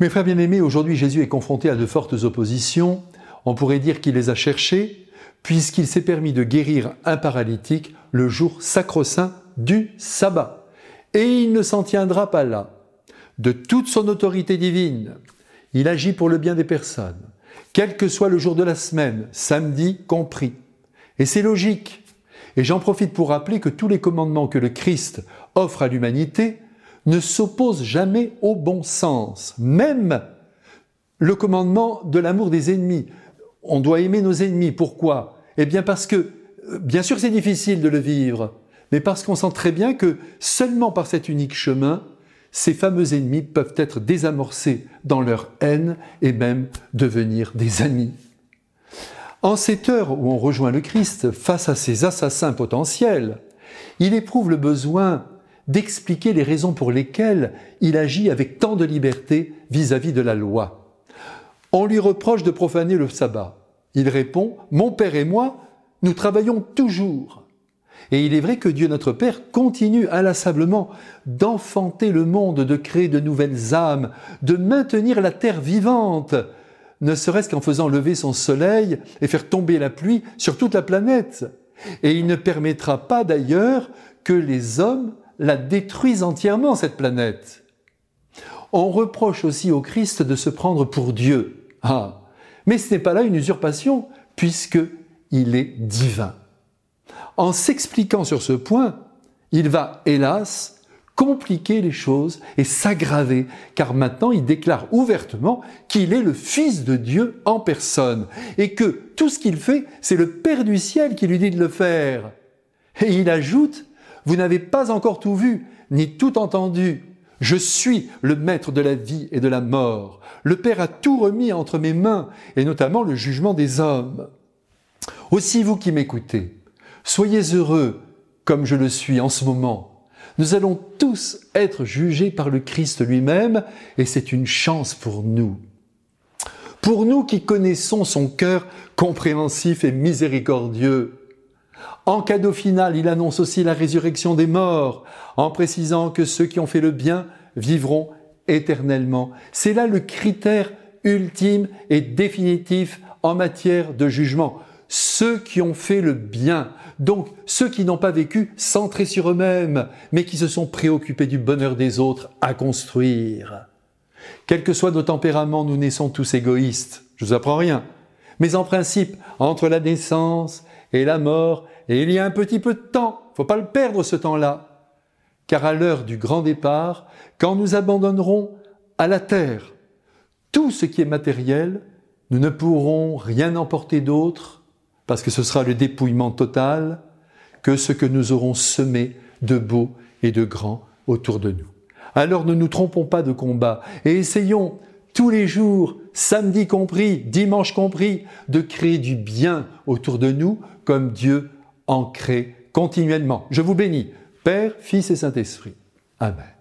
Mes frères bien-aimés, aujourd'hui Jésus est confronté à de fortes oppositions. On pourrait dire qu'il les a cherchées, puisqu'il s'est permis de guérir un paralytique le jour sacro-saint du sabbat. Et il ne s'en tiendra pas là. De toute son autorité divine, il agit pour le bien des personnes, quel que soit le jour de la semaine, samedi compris. Et c'est logique. Et j'en profite pour rappeler que tous les commandements que le Christ offre à l'humanité ne s'opposent jamais au bon sens. Même le commandement de l'amour des ennemis. On doit aimer nos ennemis. Pourquoi? Eh bien parce que, bien sûr c'est difficile de le vivre, mais parce qu'on sent très bien que seulement par cet unique chemin, ces fameux ennemis peuvent être désamorcés dans leur haine et même devenir des amis. En cette heure où on rejoint le Christ face à ces assassins potentiels, il éprouve le besoin d'expliquer les raisons pour lesquelles il agit avec tant de liberté vis-à-vis de la loi. On lui reproche de profaner le sabbat. Il répond, Mon Père et moi, nous travaillons toujours. Et il est vrai que Dieu notre Père continue inlassablement d'enfanter le monde, de créer de nouvelles âmes, de maintenir la terre vivante, ne serait-ce qu'en faisant lever son soleil et faire tomber la pluie sur toute la planète. Et il ne permettra pas d'ailleurs que les hommes la détruisent entièrement, cette planète. On reproche aussi au Christ de se prendre pour Dieu. Ah, mais ce n'est pas là une usurpation, puisque il est divin. En s'expliquant sur ce point, il va, hélas, compliquer les choses et s'aggraver, car maintenant il déclare ouvertement qu'il est le Fils de Dieu en personne, et que tout ce qu'il fait, c'est le Père du ciel qui lui dit de le faire. Et il ajoute, vous n'avez pas encore tout vu, ni tout entendu. Je suis le maître de la vie et de la mort. Le Père a tout remis entre mes mains, et notamment le jugement des hommes. Aussi vous qui m'écoutez, Soyez heureux comme je le suis en ce moment. Nous allons tous être jugés par le Christ lui-même et c'est une chance pour nous. Pour nous qui connaissons son cœur compréhensif et miséricordieux. En cadeau final, il annonce aussi la résurrection des morts, en précisant que ceux qui ont fait le bien vivront éternellement. C'est là le critère ultime et définitif en matière de jugement ceux qui ont fait le bien, donc ceux qui n'ont pas vécu centrés sur eux-mêmes, mais qui se sont préoccupés du bonheur des autres à construire. Quels que soient nos tempéraments, nous naissons tous égoïstes. Je vous apprends rien. Mais en principe, entre la naissance et la mort, il y a un petit peu de temps, faut pas le perdre ce temps-là. Car à l'heure du grand départ, quand nous abandonnerons à la terre tout ce qui est matériel, nous ne pourrons rien emporter d'autre parce que ce sera le dépouillement total que ce que nous aurons semé de beau et de grand autour de nous. Alors ne nous trompons pas de combat et essayons tous les jours, samedi compris, dimanche compris, de créer du bien autour de nous comme Dieu en crée continuellement. Je vous bénis, Père, Fils et Saint-Esprit. Amen.